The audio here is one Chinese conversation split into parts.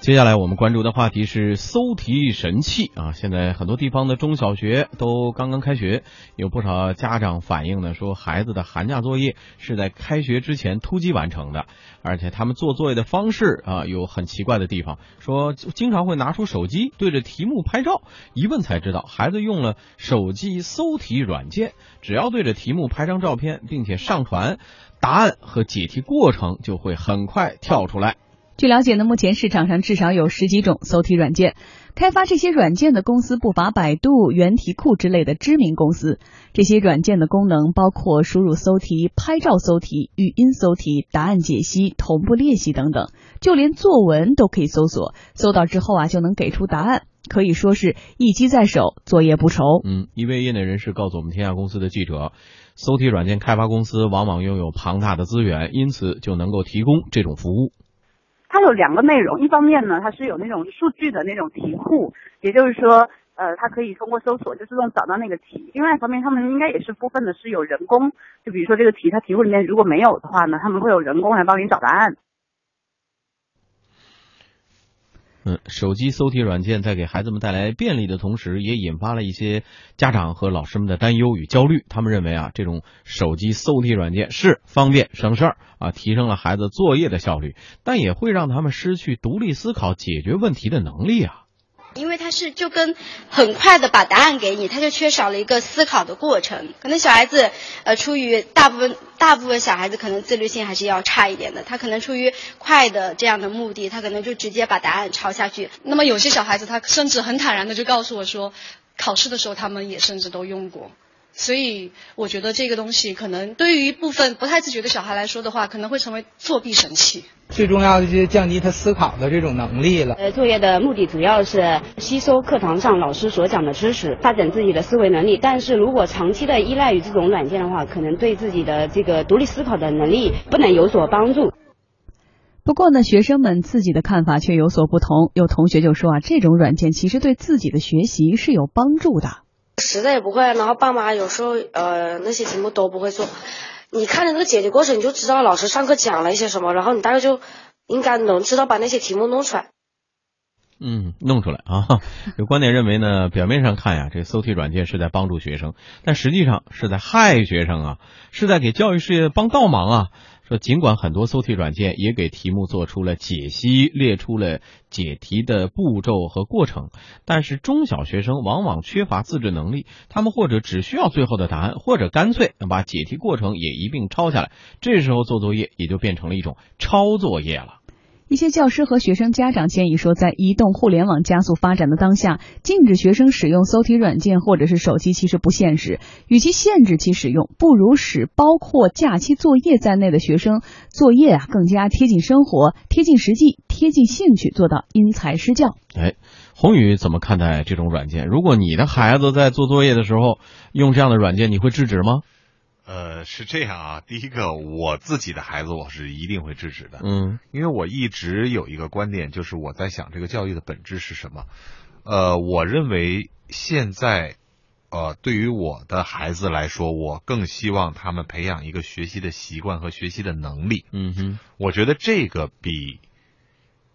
接下来我们关注的话题是搜题神器啊！现在很多地方的中小学都刚刚开学，有不少家长反映呢，说孩子的寒假作业是在开学之前突击完成的，而且他们做作业的方式啊有很奇怪的地方，说经常会拿出手机对着题目拍照，一问才知道孩子用了手机搜题软件，只要对着题目拍张照片，并且上传答案和解题过程，就会很快跳出来。据了解呢，目前市场上至少有十几种搜题软件，开发这些软件的公司不乏百度、原题库之类的知名公司。这些软件的功能包括输入搜题、拍照搜题、语音搜题、答案解析、同步练习等等，就连作文都可以搜索，搜到之后啊就能给出答案，可以说是一机在手，作业不愁。嗯，一位业内人士告诉我们天下公司的记者，搜题软件开发公司往往拥有庞大的资源，因此就能够提供这种服务。它有两个内容，一方面呢，它是有那种数据的那种题库，也就是说，呃，它可以通过搜索就自动找到那个题。另外一方面，他们应该也是部分的是有人工，就比如说这个题，它题库里面如果没有的话呢，他们会有人工来帮你找答案。手机搜题软件在给孩子们带来便利的同时，也引发了一些家长和老师们的担忧与焦虑。他们认为啊，这种手机搜题软件是方便省事儿啊，提升了孩子作业的效率，但也会让他们失去独立思考、解决问题的能力啊。因为他是就跟很快的把答案给你，他就缺少了一个思考的过程。可能小孩子，呃，出于大部分大部分小孩子可能自律性还是要差一点的，他可能出于快的这样的目的，他可能就直接把答案抄下去。那么有些小孩子，他甚至很坦然的就告诉我说，考试的时候他们也甚至都用过。所以我觉得这个东西可能对于一部分不太自觉的小孩来说的话，可能会成为作弊神器。最重要的就是降低他思考的这种能力了。呃，作业的目的主要是吸收课堂上老师所讲的知识，发展自己的思维能力。但是如果长期的依赖于这种软件的话，可能对自己的这个独立思考的能力不能有所帮助。不过呢，学生们自己的看法却有所不同。有同学就说啊，这种软件其实对自己的学习是有帮助的。实在也不会，然后爸妈有时候呃那些题目都不会做，你看着那个解题过程，你就知道老师上课讲了一些什么，然后你大概就应该能知道把那些题目弄出来。嗯，弄出来啊！有观点认为呢，表面上看呀，这搜题软件是在帮助学生，但实际上是在害学生啊，是在给教育事业帮倒忙啊。说尽管很多搜题软件也给题目做出了解析，列出了解题的步骤和过程，但是中小学生往往缺乏自制能力，他们或者只需要最后的答案，或者干脆把解题过程也一并抄下来，这时候做作业也就变成了一种抄作业了。一些教师和学生家长建议说，在移动互联网加速发展的当下，禁止学生使用搜题软件或者是手机其实不现实。与其限制其使用，不如使包括假期作业在内的学生作业啊更加贴近生活、贴近实际、贴近兴趣，做到因材施教。哎，宏宇怎么看待这种软件？如果你的孩子在做作业的时候用这样的软件，你会制止吗？呃，是这样啊。第一个，我自己的孩子我是一定会制止的。嗯，因为我一直有一个观点，就是我在想这个教育的本质是什么。呃，我认为现在，呃，对于我的孩子来说，我更希望他们培养一个学习的习惯和学习的能力。嗯哼，我觉得这个比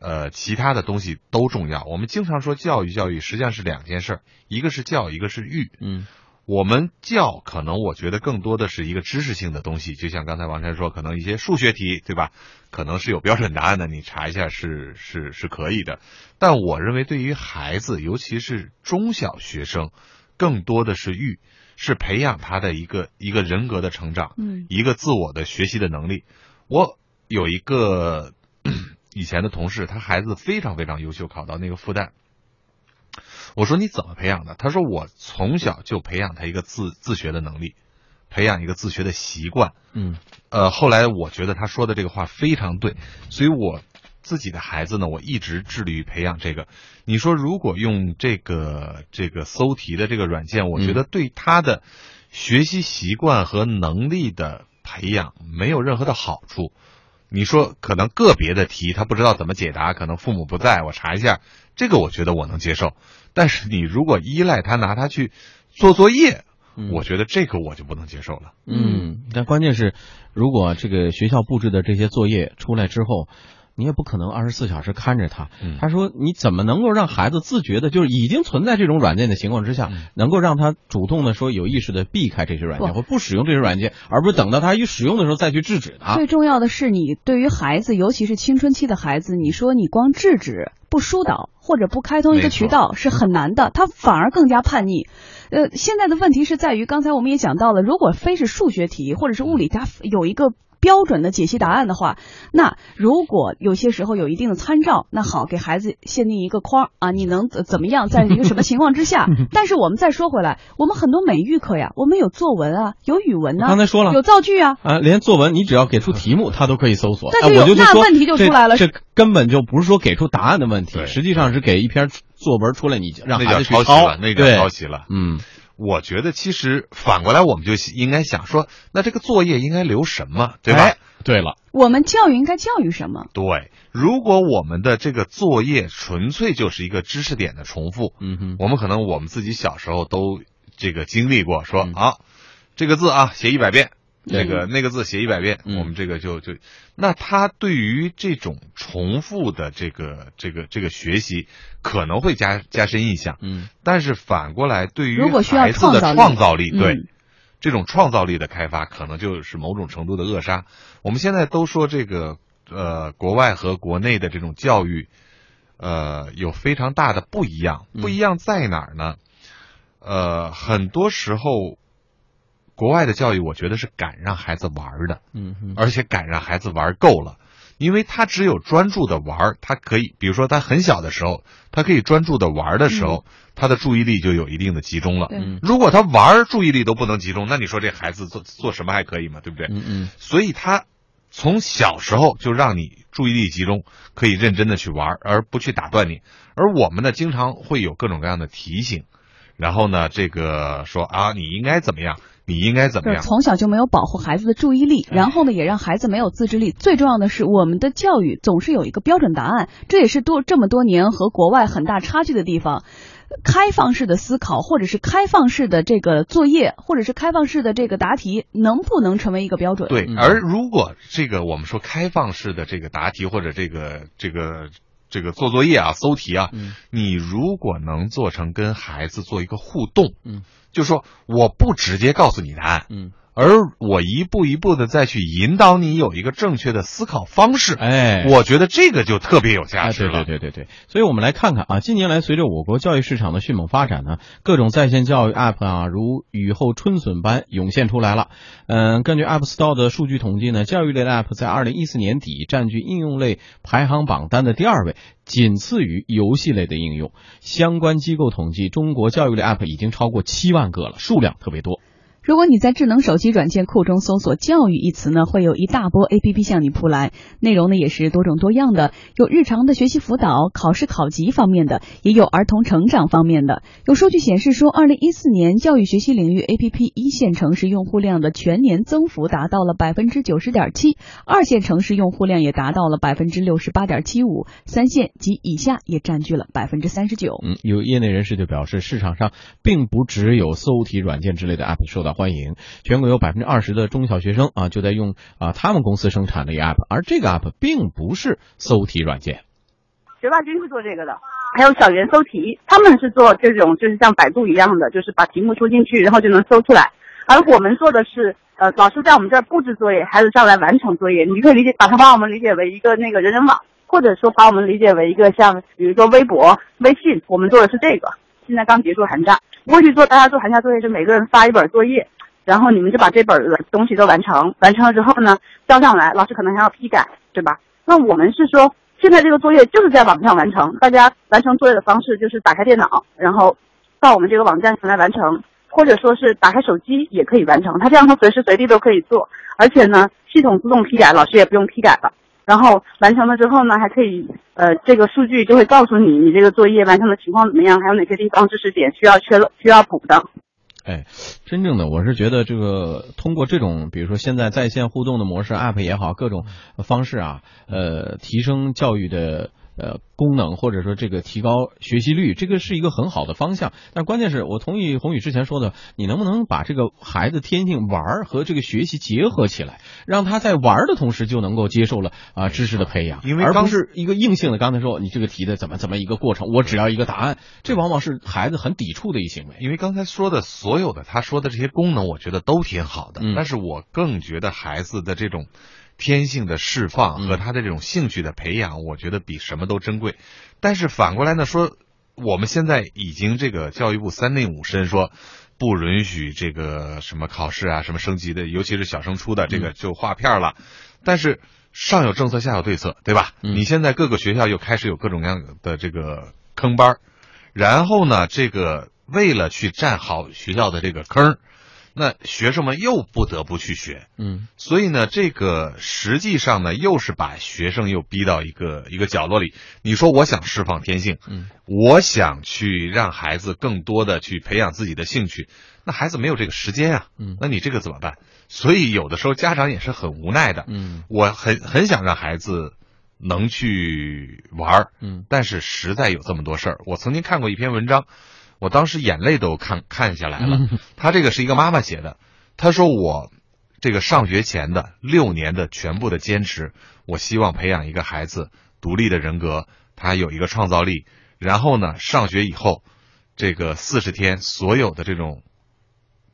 呃其他的东西都重要。我们经常说教育，教育实际上是两件事儿，一个是教，一个是育。嗯。我们教可能我觉得更多的是一个知识性的东西，就像刚才王晨说，可能一些数学题，对吧？可能是有标准答案的，你查一下是是是可以的。但我认为对于孩子，尤其是中小学生，更多的是育，是培养他的一个一个人格的成长，嗯，一个自我的学习的能力。我有一个 以前的同事，他孩子非常非常优秀，考到那个复旦。我说你怎么培养的？他说我从小就培养他一个自自学的能力，培养一个自学的习惯。嗯，呃，后来我觉得他说的这个话非常对，所以我自己的孩子呢，我一直致力于培养这个。你说如果用这个这个搜题的这个软件，我觉得对他的学习习惯和能力的培养没有任何的好处。你说可能个别的题他不知道怎么解答，可能父母不在，我查一下，这个我觉得我能接受。但是你如果依赖他拿他去做作业，我觉得这个我就不能接受了。嗯，但关键是，如果这个学校布置的这些作业出来之后，你也不可能二十四小时看着他。嗯他说你怎么能够让孩子自觉的，就是已经存在这种软件的情况之下，嗯能够让他主动的说有意识的避开这些软件或不使用这些软件，而不是等到他一使用的时候再去制止他。最重要的是，你对于孩子，尤其是青春期的孩子，你说你光制止、不疏导或者不开通一个渠道是很难的，他反而更加叛逆。呃，现在的问题是在于，刚才我们也讲到了，如果非是数学题或者是物理，它有一个。标准的解析答案的话，那如果有些时候有一定的参照，那好，给孩子限定一个框啊，你能怎怎么样，在一个什么情况之下？但是我们再说回来，我们很多美育课呀，我们有作文啊，有语文呐、刚才说了。有造句啊，啊，连作文你只要给出题目，他都可以搜索。但是有哎我就那问题就出来了。这根本就不是说给出答案的问题，实际上是给一篇作文出来，你让孩子去抄袭了，那叫对抄袭了。嗯，我觉得其实反过来，我们就应该想说，那这个作业应该留什么，对吧？哎对了，我们教育应该教育什么？对，如果我们的这个作业纯粹就是一个知识点的重复，嗯哼，我们可能我们自己小时候都这个经历过，说嗯啊，这个字啊写一百遍，对这个那个字写一百遍，嗯我们这个就就，那他对于这种重复的这个这个这个学习可能会加加深印象，嗯但是反过来对于孩子的创造力造力，对。嗯这种创造力的开发，可能就是某种程度的扼杀。我们现在都说这个呃，国外和国内的这种教育，呃，有非常大的不一样。嗯不一样在哪儿呢？呃，很多时候，国外的教育，我觉得是敢让孩子玩儿的，嗯哼，而且敢让孩子玩够了。因为他只有专注的玩儿，他可以，比如说他很小的时候，他可以专注的玩儿的时候，他的注意力就有一定的集中了。嗯如果他玩儿注意力都不能集中，那你说这孩子做做什么还可以吗？对不对？嗯嗯所以他从小时候就让你注意力集中，可以认真的去玩儿，而不去打断你。而我们呢，经常会有各种各样的提醒，然后呢，这个说啊，你应该怎么样，你应该怎么样。从小就没有保护孩子的注意力，然后呢，也让孩子没有自制力。最重要的是，我们的教育总是有一个标准答案，这也是多这么多年和国外很大差距的地方。开放式的思考，或者是开放式的这个作业，或者是开放式的这个答题，能不能成为一个标准？对嗯，而如果这个我们说开放式的这个答题或者这个这个这个做作业啊、搜题啊，嗯。你如果能做成跟孩子做一个互动，嗯，就说我不直接告诉你答案，嗯，而我一步一步的再去引导你有一个正确的思考方式，哎，我觉得这个就特别有价值了。对对对对，所以我们来看看啊，近年来随着我国教育市场的迅猛发展呢，各种在线教育 App 啊，如雨后春笋般涌现出来了。嗯，根据 App Store 的数据统计呢，教育类的 App 在二零一四年底占据应用类排行榜单的第二位，仅次于游戏类的应用。相关机构统计，中国教育类 App 已经超过七万个了，数量特别多。如果你在智能手机软件库中搜索“教育”一词呢，会有一大波 APP 向你扑来，内容呢也是多种多样的，有日常的学习辅导、考试考级方面的，也有儿童成长方面的。有数据显示说，二零一四年教育学习领域 APP 一线城市用户量的全年增幅达到了百分之九十点七，二线城市用户量也达到了百分之六十八点七五，三线及以下也占据了百分之三十九。嗯，有业内人士就表示，市场上并不只有搜题软件之类的 App 受到欢迎，全国有百分之二十的中小学生啊就在用啊他们公司生产的一个 App，而这个 App 并不是搜题软件。学霸君是做这个的，还有小猿搜题，他们是做这种就是像百度一样的，就是把题目输进去，然后就能搜出来。而我们做的是，呃，老师在我们这儿布置作业，孩子上来完成作业。你可以理解，把它把我们理解为一个那个人人网，或者说把我们理解为一个像比如说微博、微信，我们做的是这个。现在刚结束寒假，过去做大家做寒假作业是每个人发一本作业，然后你们就把这本的东西都完成，完成了之后呢交上来，老师可能还要批改，对吧？那我们是说，现在这个作业就是在网上完成，大家完成作业的方式就是打开电脑，然后到我们这个网站上来完成，或者说是打开手机也可以完成。它这样它随时随地都可以做，而且呢，系统自动批改，老师也不用批改了。然后完成了之后呢，还可以呃，这个数据就会告诉你你这个作业完成的情况怎么样，还有哪些地方知识点需要缺了需要补的。哎，真正的我是觉得这个通过这种，比如说现在在线互动的模式，App 也好，各种方式啊，呃，提升教育的呃功能，或者说这个提高学习率，这个是一个很好的方向。但关键是我同意宏宇之前说的，你能不能把这个孩子天性玩儿和这个学习结合起来，让他在玩儿的同时就能够接受了啊、知识的培养，因为而不是一个硬性的。刚才说你这个题的怎么怎么一个过程，我只要一个答案，这往往是孩子很抵触的一行为。因为刚才说的所有的他说的这些功能，我觉得都挺好的，嗯但是我更觉得孩子的这种天性的释放嗯和他的这种兴趣的培养，我觉得比什么都珍贵。但是反过来呢，说我们现在已经这个教育部三令五申说。不允许这个什么考试啊，什么升级的，尤其是小升初的这嗯个就划片了。但是上有政策，下有对策，对吧？嗯你现在各个学校又开始有各种各样的这个坑班儿然后呢，这个为了去占好学校的这个坑儿，那学生们又不得不去学，嗯所以呢，这个实际上呢，又是把学生又逼到一个一个角落里。你说我想释放天性，嗯我想去让孩子更多的去培养自己的兴趣，那孩子没有这个时间啊，嗯那你这个怎么办？所以有的时候家长也是很无奈的。嗯我很很想让孩子能去玩儿，嗯但是实在有这么多事儿。我曾经看过一篇文章，我当时眼泪都看看下来了。他这个是一个妈妈写的，她说我这个上学前的六年的全部的坚持，我希望培养一个孩子独立的人格，他有一个创造力。然后呢，上学以后，这个四十天所有的这种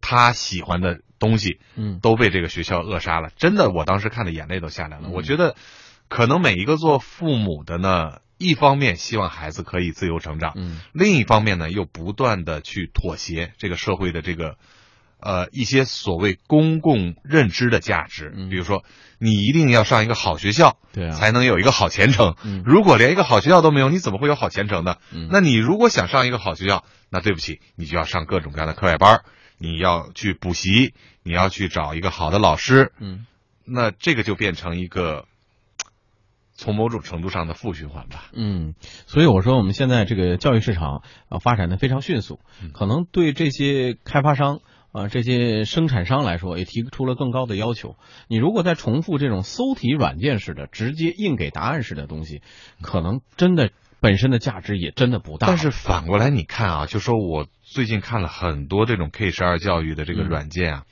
他喜欢的东西，嗯都被这个学校扼杀了。真的，我当时看的眼泪都下来了。嗯我觉得，可能每一个做父母的呢，一方面希望孩子可以自由成长，嗯另一方面呢，又不断的去妥协这个社会的这个。呃，一些所谓公共认知的价值，嗯比如说，你一定要上一个好学校，对啊才能有一个好前程。嗯如果连一个好学校都没有，你怎么会有好前程呢？嗯那你如果想上一个好学校，那对不起，你就要上各种各样的课外班，你要去补习，你要去找一个好的老师，嗯那这个就变成一个从某种程度上的负循环吧。嗯，所以我说我们现在这个教育市场啊发展的非常迅速，可能对这些开发商啊这些生产商来说也提出了更高的要求。你如果再重复这种搜题软件式的、直接硬给答案式的东西，可能真的本身的价值也真的不大。但是反过来你看啊，就说我最近看了很多这种 K 十二教育的这个嗯软件啊，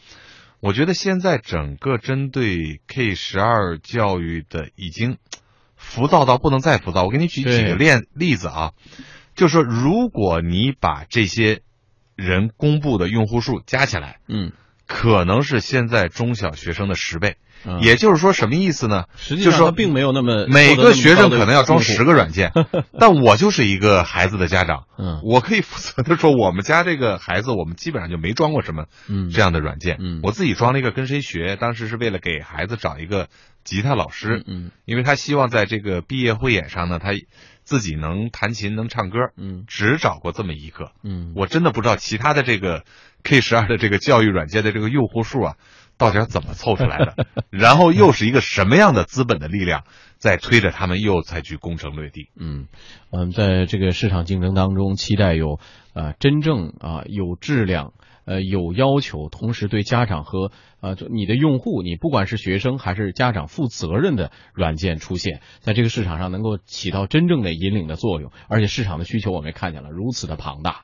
我觉得现在整个针对 K 十二教育的已经浮躁到不能再浮躁。我给你举对。几个例例子啊，就是说如果你把这些人公布的用户数加起来，嗯，可能是现在中小学生的十倍。嗯。也就是说，什么意思呢？实际上并没有那么每个学生可能要装十个软件，但我就是一个孩子的家长，嗯。我可以负责的说，我们家这个孩子，我们基本上就没装过什么嗯。这样的软件。嗯。我自己装了一个跟谁学，当时是为了给孩子找一个吉他老师，嗯。因为他希望在这个毕业汇演上呢，他自己能弹琴能唱歌，嗯。只找过这么一个。嗯。我真的不知道其他的这个 K 十二的这个教育软件的这个用户数啊，到底是怎么凑出来的？然后又是一个什么样的资本的力量在推着他们又采取攻城略地？嗯，嗯，在这个市场竞争当中，期待有呃真正啊、有质量。呃，有要求，同时对家长和呃就你的用户，你不管是学生还是家长负责任的软件出现，在这个市场上能够起到真正的引领的作用，而且市场的需求我们也看见了如此的庞大。